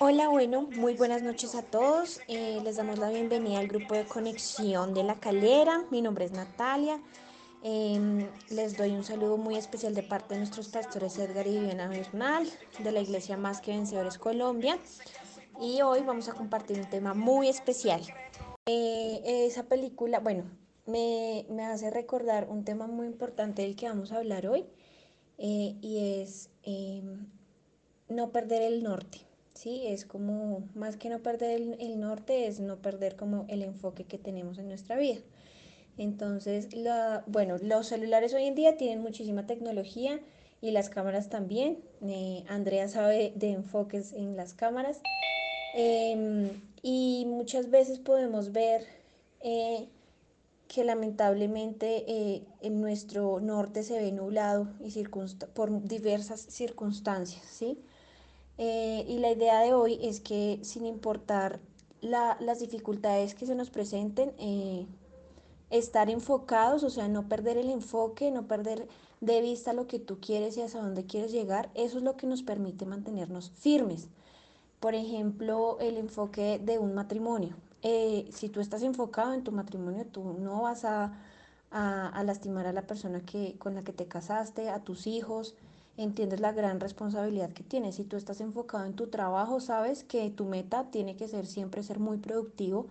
Hola, bueno, muy buenas noches a todos. Eh, les damos la bienvenida al grupo de conexión de la calera. Mi nombre es Natalia. Em, les doy un saludo muy especial de parte de nuestros pastores Edgar y Viviana Bernal de la Iglesia Más que Vencedores Colombia. Y hoy vamos a compartir un tema muy especial. Eh, esa película, bueno, me, me, hace recordar un tema muy importante del que vamos a hablar hoy eh, y es em, no perder el norte. ¿Sí? Es como, más que no perder el, norte, es no perder como el enfoque que tenemos en nuestra vida. Entonces, la, bueno, los celulares hoy en día tienen muchísima tecnología y las cámaras también. Eh, Andrea sabe de enfoques en las cámaras. Em, y muchas veces podemos ver eh, que lamentablemente eh, en nuestro norte se ve nublado y por diversas circunstancias, ¿sí? Eh, y la idea de hoy es que sin importar las dificultades que se nos presenten, eh, estar enfocados, o sea, no perder el enfoque, no perder de vista lo que tú quieres y hacia dónde quieres llegar, eso es lo que nos permite mantenernos firmes. Por ejemplo, el enfoque de un matrimonio. Eh, si tú estás enfocado en tu matrimonio, tú no vas a, a, lastimar a la persona que, con la que te casaste, a tus hijos, entiendes la gran responsabilidad que tienes. Si tú estás enfocado en tu trabajo, sabes que tu meta tiene que ser siempre ser muy productivo,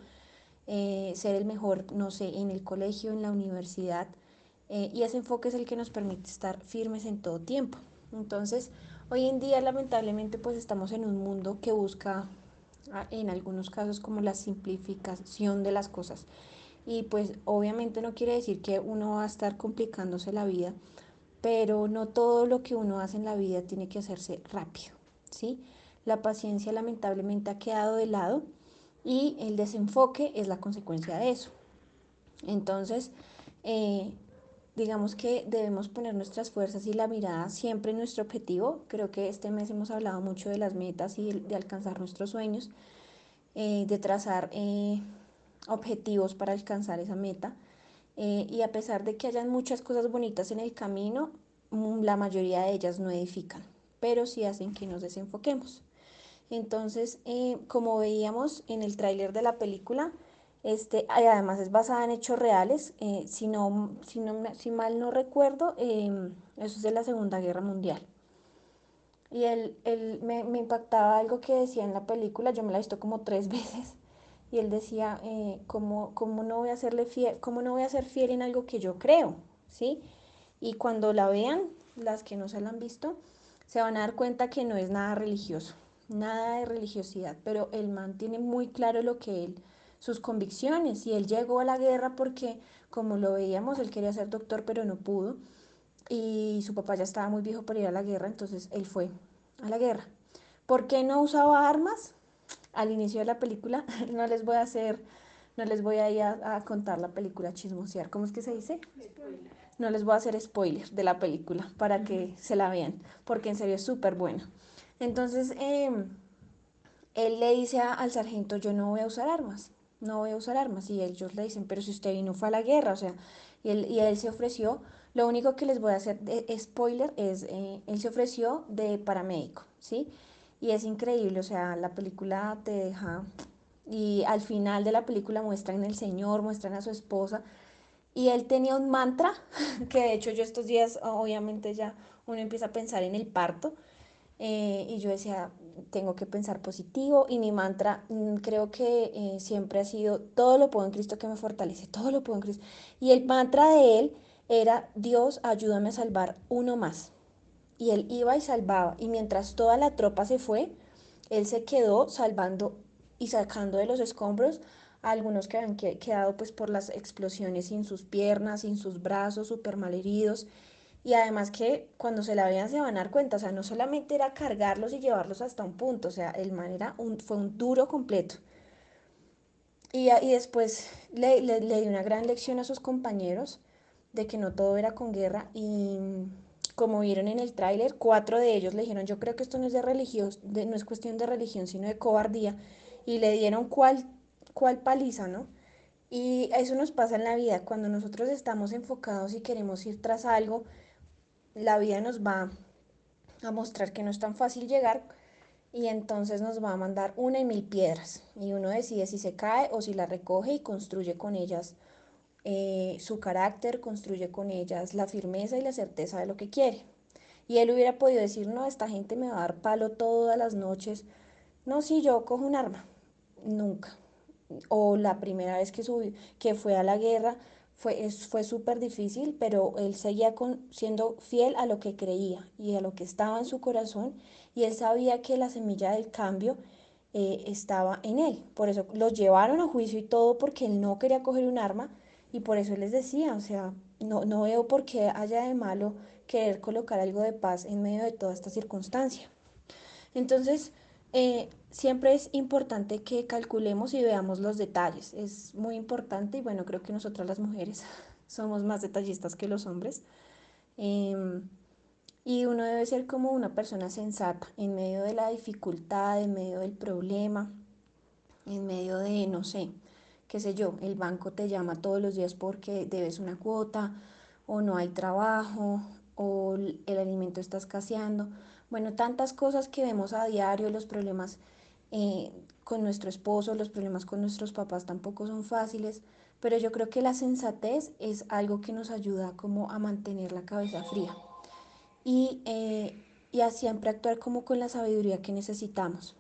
eh, ser el mejor, no sé, en el colegio, en la universidad. Eh, y ese enfoque es el que nos permite estar firmes en todo tiempo. Entonces, hoy en día lamentablemente pues estamos en un mundo que busca ah, en algunos casos como la simplificación de las cosas. Y pues obviamente no quiere decir que uno va a estar complicándose la vida, pero no todo lo que uno hace en la vida tiene que hacerse rápido, ¿sí? La paciencia lamentablemente ha quedado de lado y el desenfoque es la consecuencia de eso. Entonces, eh, digamos que debemos poner nuestras fuerzas y la mirada siempre en nuestro objetivo. Creo que este mes hemos hablado mucho de las metas y de, alcanzar nuestros sueños, eh, de trazar eh, objetivos para alcanzar esa meta. Eh, y a pesar de que hayan muchas cosas bonitas en el camino, la mayoría de ellas no edifican, pero sí hacen que nos desenfoquemos. Entonces, eh, como veíamos en el tráiler de la película, este, además es basada en hechos reales, eh, si, no, si, no, si, mal no recuerdo, em, eso es de la Segunda Guerra Mundial. Y él, él me, impactaba algo que decía en la película, yo me la he visto como tres veces, y él decía, eh, ¿cómo, ¿cómo, no voy a fiel, ¿cómo no voy a ser fiel en algo que yo creo? ¿Sí? Y cuando la vean, las que no se la han visto, se van a dar cuenta que no es nada religioso, nada de religiosidad, pero él mantiene muy claro lo que él, sus convicciones, y él llegó a la guerra porque, como lo veíamos, él quería ser doctor, pero no pudo, y su papá ya estaba muy viejo para ir a la guerra, entonces él fue a la guerra. ¿Por qué no usaba armas? al inicio de la película, no les voy a hacer, no les voy a ir a, contar la película chismosear, ¿cómo es que se dice? No les voy a hacer spoiler de la película para que se la vean, porque en serio es súper buena. Entonces, em, él le dice al sargento, yo no voy a usar armas, no voy a usar armas. Y ellos le dicen, pero si usted vino fue a la guerra, o sea, y él, y él se ofreció, lo único que les voy a hacer de spoiler es, eh, él se ofreció de paramédico, ¿sí? Y es increíble, o sea, la película te deja... Y al final de la película muestran el Señor, muestran a su esposa. Y él tenía un mantra, que de hecho yo estos días, obviamente ya uno empieza a pensar en el parto. Eh, y yo decía, tengo que pensar positivo. Y mi mantra mm, creo que eh, siempre ha sido, todo lo puedo en Cristo que me fortalece, todo lo puedo en Cristo. Y el mantra de él era, Dios, ayúdame a salvar uno más y él iba y salvaba. Y mientras toda la tropa se fue, él se quedó salvando y sacando de los escombros algunos que habían quedado pues por las explosiones sin sus piernas, sin sus brazos, súper mal heridos. Y además que cuando se la veían se van a dar cuenta, o sea, no solamente era cargarlos y llevarlos hasta un punto, o sea, el man era un, fue un duro completo. Y, y después le, le, le una gran lección a sus compañeros de que no todo era con guerra y como vieron en el tráiler, cuatro de ellos le dijeron, yo creo que esto no es de religión, no es cuestión de religión, sino de cobardía, y le dieron cuál, cuál paliza, ¿no? Y eso nos pasa en la vida, cuando nosotros estamos enfocados y queremos ir tras algo, la vida nos va a mostrar que no es tan fácil llegar y entonces nos va a mandar una y mil piedras y uno decide si se cae o si la recoge y construye con ellas eh, su carácter, construye con ellas la firmeza y la certeza de lo que quiere. Y él hubiera podido decir, no, esta gente me va a dar palo todas las noches. No, si yo cojo un arma, nunca. O la primera vez que, subí, que fue a la guerra, fue, fue súper difícil, pero él seguía siendo fiel a lo que creía y a lo que estaba en su corazón y él sabía que la semilla del cambio eh, estaba en él. Por eso los llevaron a juicio y todo porque él no quería coger un arma y por eso él les decía, o sea, no, no veo por qué haya de malo querer colocar algo de paz en medio de toda esta circunstancia. Entonces, eh, siempre es importante que calculemos y veamos los detalles. Es muy importante y bueno, creo que nosotras las mujeres somos más detallistas que los hombres. Em, y uno debe ser como una persona sensata en medio de la dificultad, en medio del problema, en medio de, no sé, qué sé yo, el banco te llama todos los días porque debes una cuota o no hay trabajo o el alimento está escaseando. Bueno, tantas cosas que vemos a diario, los problemas eh, con nuestro esposo, los problemas con nuestros papás tampoco son fáciles, pero yo creo que la sensatez es algo que nos ayuda como a mantener la cabeza fría y, eh, y a siempre actuar como con la sabiduría que necesitamos.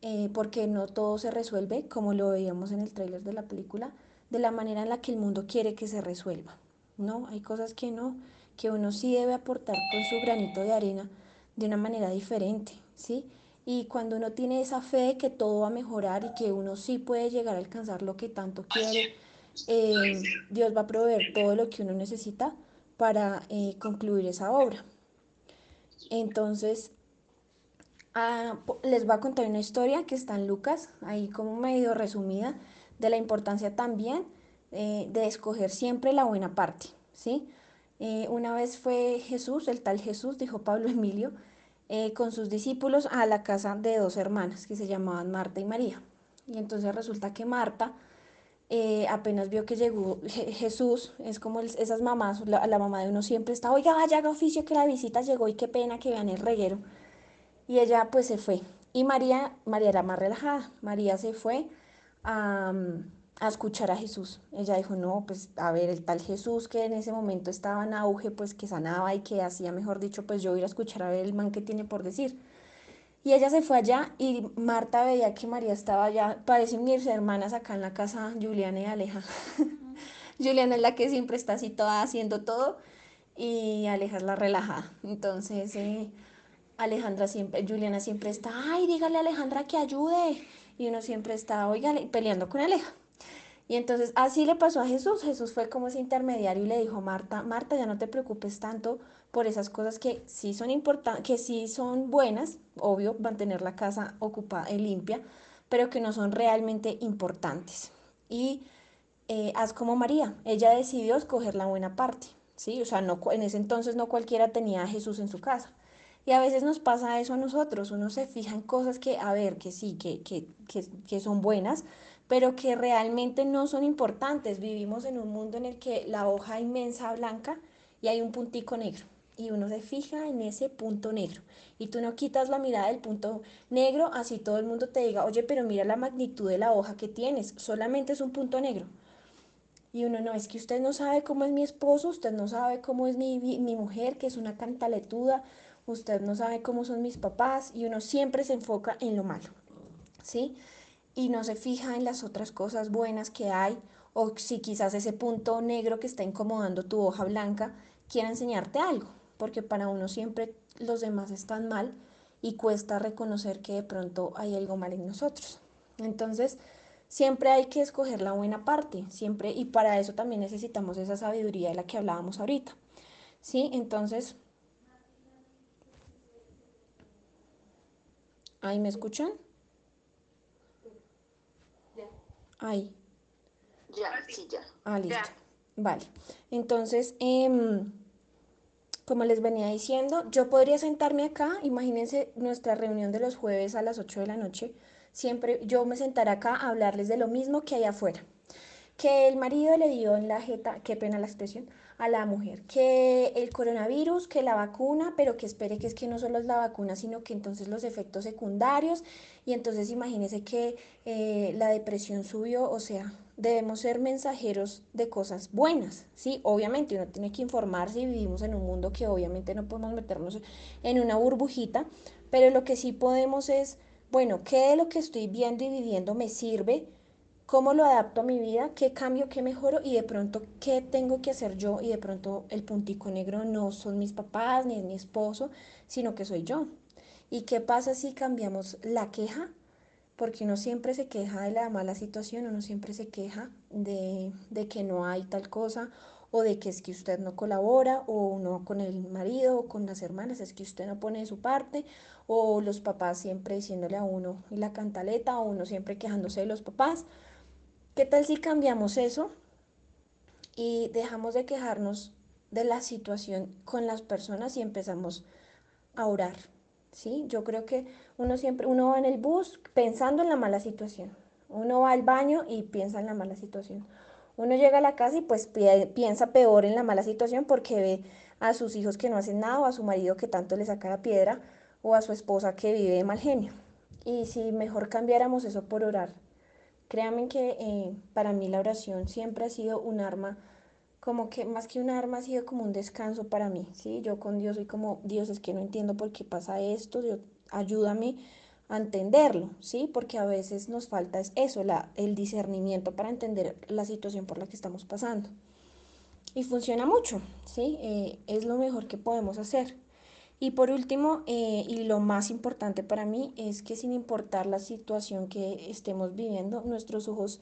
Eh, porque no todo se resuelve, como lo veíamos en el tráiler de la película, de la manera en la que el mundo quiere que se resuelva. No, hay cosas que no, que uno sí debe aportar con su granito de arena de una manera diferente, ¿sí? Y cuando uno tiene esa fe de que todo va a mejorar y que uno sí puede llegar a alcanzar lo que tanto quiere, eh, Dios va a proveer todo lo que uno necesita para eh, concluir esa obra. Entonces, ah, les voy a contar una historia que está en Lucas, ahí como medio resumida, de la importancia también eh, de escoger siempre la buena parte, ¿sí? Una vez fue Jesús, el tal Jesús, dijo Pablo Emilio, eh, con sus discípulos a la casa de dos hermanas que se llamaban Marta y María. Y entonces resulta que Marta eh, apenas vio que llegó Jesús, es como esas mamás, la, mamá de uno siempre está, oiga, vaya, haga oficio que la visita llegó y qué pena que vean el reguero. Y ella pues se fue. Y María, María era más relajada, María se fue a a escuchar a Jesús. Ella dijo, no, pues a ver, el tal Jesús que en ese momento estaba en auge, pues que sanaba y que hacía, mejor dicho, pues yo ir a escuchar a ver el man que tiene por decir. Y ella se fue allá y Marta veía que María estaba allá, parecen irse hermanas acá en la casa, Juliana y Aleja. Juliana es la que siempre está así toda haciendo todo y Aleja es la relajada. Entonces, eh, Alejandra siempre, Juliana siempre está, ay, dígale a Alejandra que ayude. Y uno siempre está, oiga, peleando con Aleja. Y entonces así le pasó a Jesús. Jesús fue como ese intermediario y le dijo, Marta, Marta, ya no te preocupes tanto por esas cosas que sí son importantes, que sí son buenas, obvio, mantener la casa ocupada y limpia, pero que no son realmente importantes. Y eh, haz como María, ella decidió escoger la buena parte, ¿sí? O sea, no, en ese entonces no cualquiera tenía a Jesús en su casa. Y a veces nos pasa eso a nosotros, uno se fija en cosas que, a ver, que sí, que, que, que, que son buenas, pero que realmente no son importantes. Vivimos en un mundo en el que la hoja inmensa blanca y hay un puntico negro y uno se fija en ese punto negro y tú no quitas la mirada del punto negro así todo el mundo te diga, oye, pero mira la magnitud de la hoja que tienes, solamente es un punto negro. Y uno no, es que usted no sabe cómo es mi esposo, usted no sabe cómo es mi, mi mujer, que es una cantaletuda, usted no sabe cómo son mis papás y uno siempre se enfoca en lo malo, ¿sí? Y no se fija en las otras cosas buenas que hay o si quizás ese punto negro que está incomodando tu hoja blanca quiere enseñarte algo, porque para uno siempre los demás están mal y cuesta reconocer que de pronto hay algo mal en nosotros. Entonces, siempre hay que escoger la buena parte, siempre y para eso también necesitamos esa sabiduría de la que hablábamos ahorita. ¿Sí? Entonces, ¿ahí me escuchan? Ahí. Ya, sí, ya. Ah, listo. Vale. Entonces, em, como les venía diciendo, yo podría sentarme acá, imagínense nuestra reunión de los jueves a las 8 de la noche, siempre yo me sentaré acá a hablarles de lo mismo que hay afuera. Que el marido le dio en la jeta, qué pena la expresión, a la mujer, que el coronavirus, que la vacuna, pero que espere que es que no solo es la vacuna, sino que entonces los efectos secundarios, y entonces imagínese que eh, la depresión subió, o sea, debemos ser mensajeros de cosas buenas, ¿sí? Obviamente uno tiene que informarse y vivimos en un mundo que obviamente no podemos meternos en una burbujita, pero lo que sí podemos es, bueno, ¿qué de lo que estoy viendo y viviendo me sirve? Cómo lo adapto a mi vida, qué cambio, qué mejoro y de pronto qué tengo que hacer yo y de pronto el puntico negro no son mis papás ni es mi esposo, sino que soy yo. ¿Y qué pasa si cambiamos la queja? Porque uno siempre se queja de la mala situación, uno siempre se queja de, que no hay tal cosa o de que es que usted no colabora, o uno con el marido, o con las hermanas, es que usted no pone de su parte, o los papás siempre diciéndole a uno la cantaleta, o uno siempre quejándose de los papás. ¿Qué tal si cambiamos eso y dejamos de quejarnos de la situación con las personas y empezamos a orar? ¿Sí? Yo creo que uno siempre, uno va en el bus pensando en la mala situación. Uno va al baño y piensa en la mala situación. Uno llega a la casa y pues piensa peor en la mala situación porque ve a sus hijos que no hacen nada o a su marido que tanto le saca la piedra o a su esposa que vive de mal genio. Y si mejor cambiáramos eso por orar, Créanme que eh, para mí la oración siempre ha sido un arma, como que más que un arma ha sido como un descanso para mí, ¿sí? Yo con Dios soy como, Dios es que no entiendo por qué pasa esto, Dios, ayúdame a entenderlo, ¿sí? Porque a veces nos falta eso, la, el discernimiento para entender la situación por la que estamos pasando. Y funciona mucho, ¿sí? Eh, es lo mejor que podemos hacer. Y por último, eh, y lo más importante para mí, es que sin importar la situación que estemos viviendo, nuestros ojos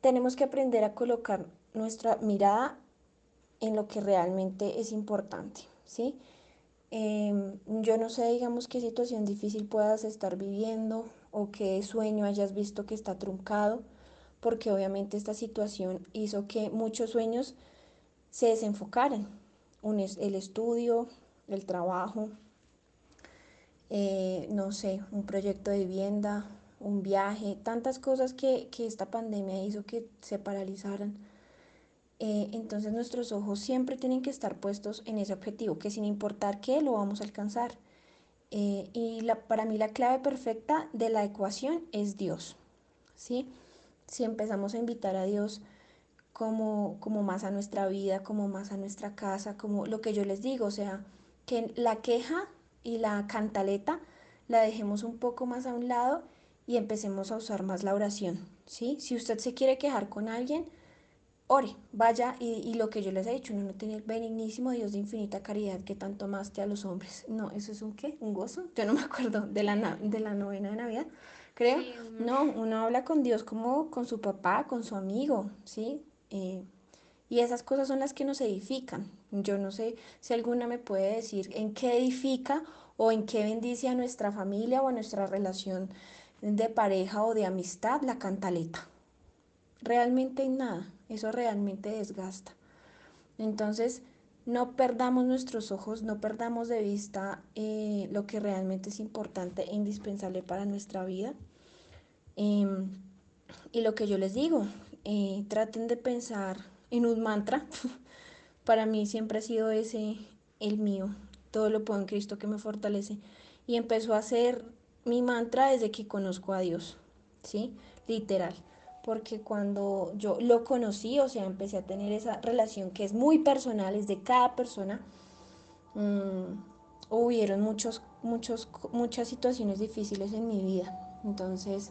tenemos que aprender a colocar nuestra mirada en lo que realmente es importante, ¿sí? Em, yo no sé, digamos, qué situación difícil puedas estar viviendo o qué sueño hayas visto que está truncado, porque obviamente esta situación hizo que muchos sueños se desenfocaran. El estudio, el trabajo, eh, no sé, un proyecto de vivienda, un viaje, tantas cosas que, esta pandemia hizo que se paralizaran. Eh, entonces nuestros ojos siempre tienen que estar puestos en ese objetivo, que sin importar qué, lo vamos a alcanzar. Eh, y la, para mí la clave perfecta de la ecuación es Dios. ¿sí? Si empezamos a invitar a Dios como, como más a nuestra vida, como más a nuestra casa, como lo que yo les digo, o sea, que la queja y la cantaleta la dejemos un poco más a un lado y empecemos a usar más la oración, ¿sí? Si usted se quiere quejar con alguien, ore, vaya y, lo que yo les he dicho, uno no tiene el benignísimo Dios de infinita caridad que tanto amaste a los hombres. No, eso es un qué, un gozo. Yo no me acuerdo de la, de la novena de Navidad, creo. No, uno habla con Dios como con su papá, con su amigo, ¿sí? Eh, y esas cosas son las que nos edifican. Yo no sé si alguna me puede decir en qué edifica o en qué bendice a nuestra familia o a nuestra relación de pareja o de amistad la cantaleta. Realmente en nada, eso realmente desgasta. Entonces, no perdamos nuestros ojos, no perdamos de vista eh, lo que realmente es importante e indispensable para nuestra vida. Em, y lo que yo les digo, eh, traten de pensar en un mantra. Para mí siempre ha sido ese el mío. Todo lo puedo en Cristo que me fortalece. Y empezó a ser mi mantra desde que conozco a Dios. ¿Sí? Literal. Porque cuando yo lo conocí, o sea, empecé a tener esa relación que es muy personal, es de cada persona, mm, hubieron muchos, muchos, muchas situaciones difíciles en mi vida. Entonces,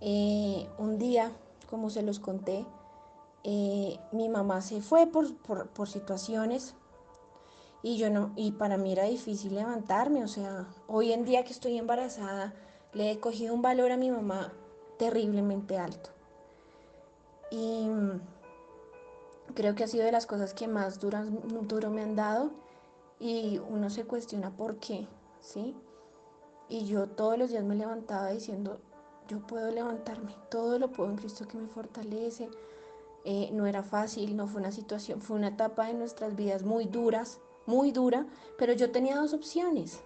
eh, un día, como se los conté, eh, mi mamá se fue por, situaciones y yo no, y para mí era difícil levantarme, o sea, hoy en día que estoy embarazada, le he cogido un valor a mi mamá terriblemente alto. Y mm, creo que ha sido de las cosas que más duro me han dado y uno se cuestiona por qué, ¿sí? Y yo todos los días me levantaba diciendo, yo puedo levantarme, todo lo puedo en Cristo que me fortalece, eh, no era fácil, no fue una situación, fue una etapa de nuestras vidas muy duras, muy dura, pero yo tenía dos opciones.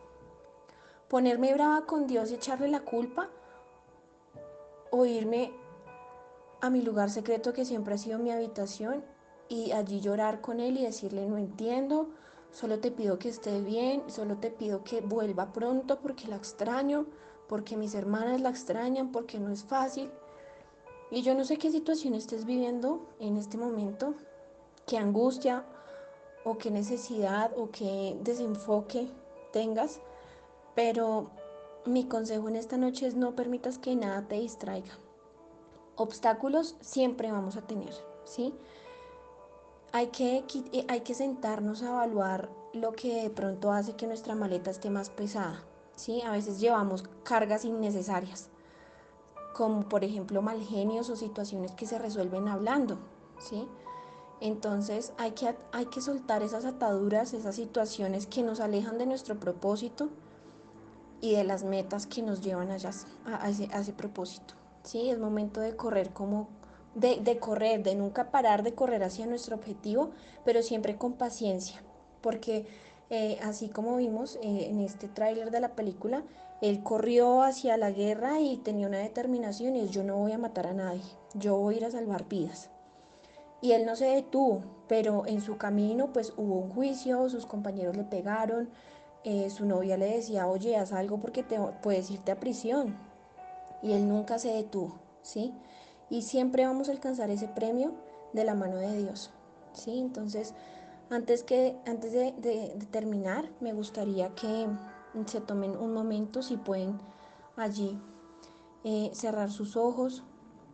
Ponerme brava con Dios y echarle la culpa o irme a mi lugar secreto que siempre ha sido mi habitación y allí llorar con él y decirle, no entiendo, solo te pido que esté bien, solo te pido que vuelva pronto porque la extraño, porque mis hermanas la extrañan, porque no es fácil. Y yo no sé qué situación estés viviendo en este momento, qué angustia o qué necesidad o qué desenfoque tengas, pero mi consejo en esta noche es no permitas que nada te distraiga. Obstáculos siempre vamos a tener, ¿sí? Hay que, hay que sentarnos a evaluar lo que de pronto hace que nuestra maleta esté más pesada, ¿sí? A veces llevamos cargas innecesarias como por ejemplo mal genios o situaciones que se resuelven hablando, ¿sí? Entonces hay que, hay que soltar esas ataduras, esas situaciones que nos alejan de nuestro propósito y de las metas que nos llevan allá, a, ese, propósito. ¿sí? Es momento de correr como, de, de, correr, de nunca parar de correr hacia nuestro objetivo, pero siempre con paciencia, porque eh, así como vimos eh, en este tráiler de la película, él corrió hacia la guerra y tenía una determinación y es yo no voy a matar a nadie, yo voy a ir a salvar vidas. Y él no se detuvo, pero en su camino pues hubo un juicio, sus compañeros le pegaron, eh, su novia le decía, oye, haz algo porque te puedes irte a prisión. Y él nunca se detuvo, ¿sí? Y siempre vamos a alcanzar ese premio de la mano de Dios, ¿sí? Entonces, antes, que, antes de terminar, me gustaría que se tomen un momento si pueden allí eh, cerrar sus ojos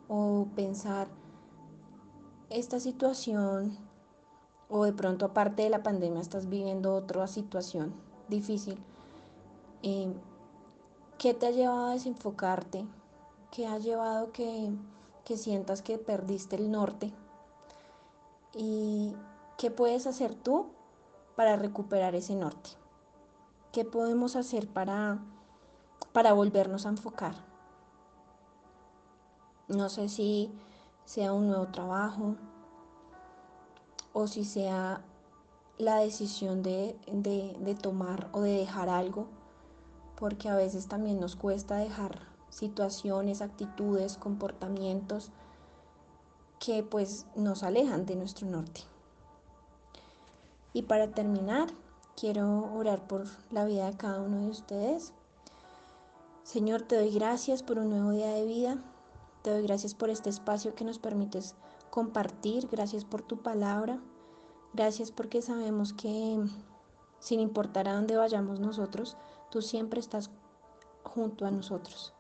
o pensar esta situación o de pronto aparte de la pandemia estás viviendo otra situación difícil. Eh, ¿Qué te ha llevado a desenfocarte? ¿Qué ha llevado que, que sientas que perdiste el norte? ¿Y qué puedes hacer tú para recuperar ese norte? ¿Qué podemos hacer para, para volvernos a enfocar? No sé si sea un nuevo trabajo o si sea la decisión de, de, tomar o de dejar algo, porque a veces también nos cuesta dejar situaciones, actitudes, comportamientos que pues nos alejan de nuestro norte. Y para terminar, Quiero orar por la vida de cada uno de ustedes. Señor, te doy gracias por un nuevo día de vida. Te doy gracias por este espacio que nos permites compartir. Gracias por tu palabra. Gracias porque sabemos que sin importar a dónde vayamos nosotros, tú siempre estás junto a nosotros.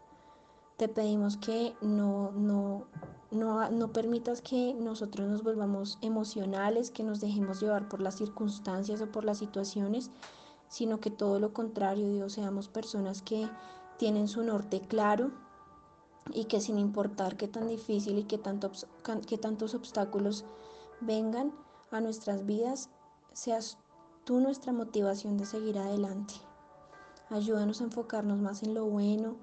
Te pedimos que no, no, no, no permitas que nosotros nos volvamos emocionales, que nos dejemos llevar por las circunstancias o por las situaciones, sino que todo lo contrario, Dios, seamos personas que tienen su norte claro y que sin importar qué tan difícil y qué, tanto, qué tantos obstáculos vengan a nuestras vidas, seas tú nuestra motivación de seguir adelante. Ayúdanos a enfocarnos más en lo bueno,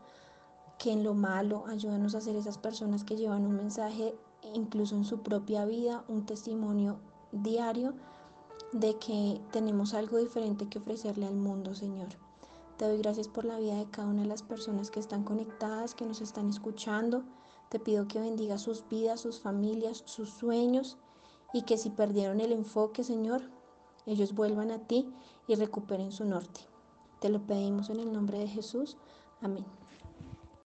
que en lo malo, ayúdanos a ser esas personas que llevan un mensaje incluso en su propia vida, un testimonio diario de que tenemos algo diferente que ofrecerle al mundo, Señor. Te doy gracias por la vida de cada una de las personas que están conectadas, que nos están escuchando. Te pido que bendiga sus vidas, sus familias, sus sueños y que si perdieron el enfoque, Señor, ellos vuelvan a ti y recuperen su norte. Te lo pedimos en el nombre de Jesús. Amén.